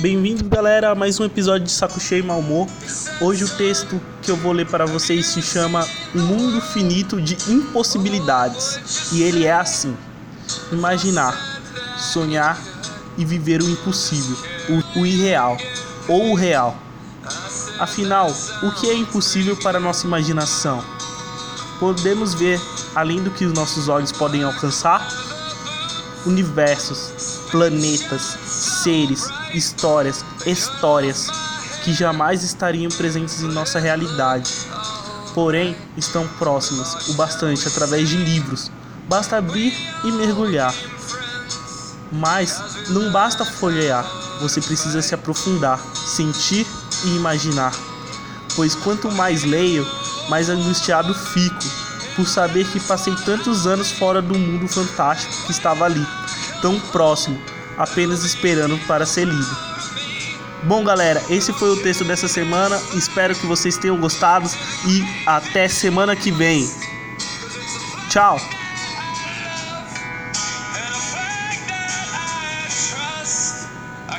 Bem-vindo, galera, a mais um episódio de Saco Cheio e Mal Humor. Hoje o texto que eu vou ler para vocês se chama Um Mundo Finito de Impossibilidades. E ele é assim: imaginar, sonhar e viver o impossível, o, o irreal ou o real. Afinal, o que é impossível para nossa imaginação? Podemos ver além do que os nossos olhos podem alcançar? Universos, planetas, seres, histórias, histórias que jamais estariam presentes em nossa realidade. Porém, estão próximas o bastante através de livros. Basta abrir e mergulhar. Mas não basta folhear, você precisa se aprofundar, sentir e imaginar. Pois quanto mais leio, mais angustiado fico, por saber que passei tantos anos fora do mundo fantástico que estava ali, tão próximo, apenas esperando para ser lido. Bom, galera, esse foi o texto dessa semana. Espero que vocês tenham gostado e até semana que vem. Tchau!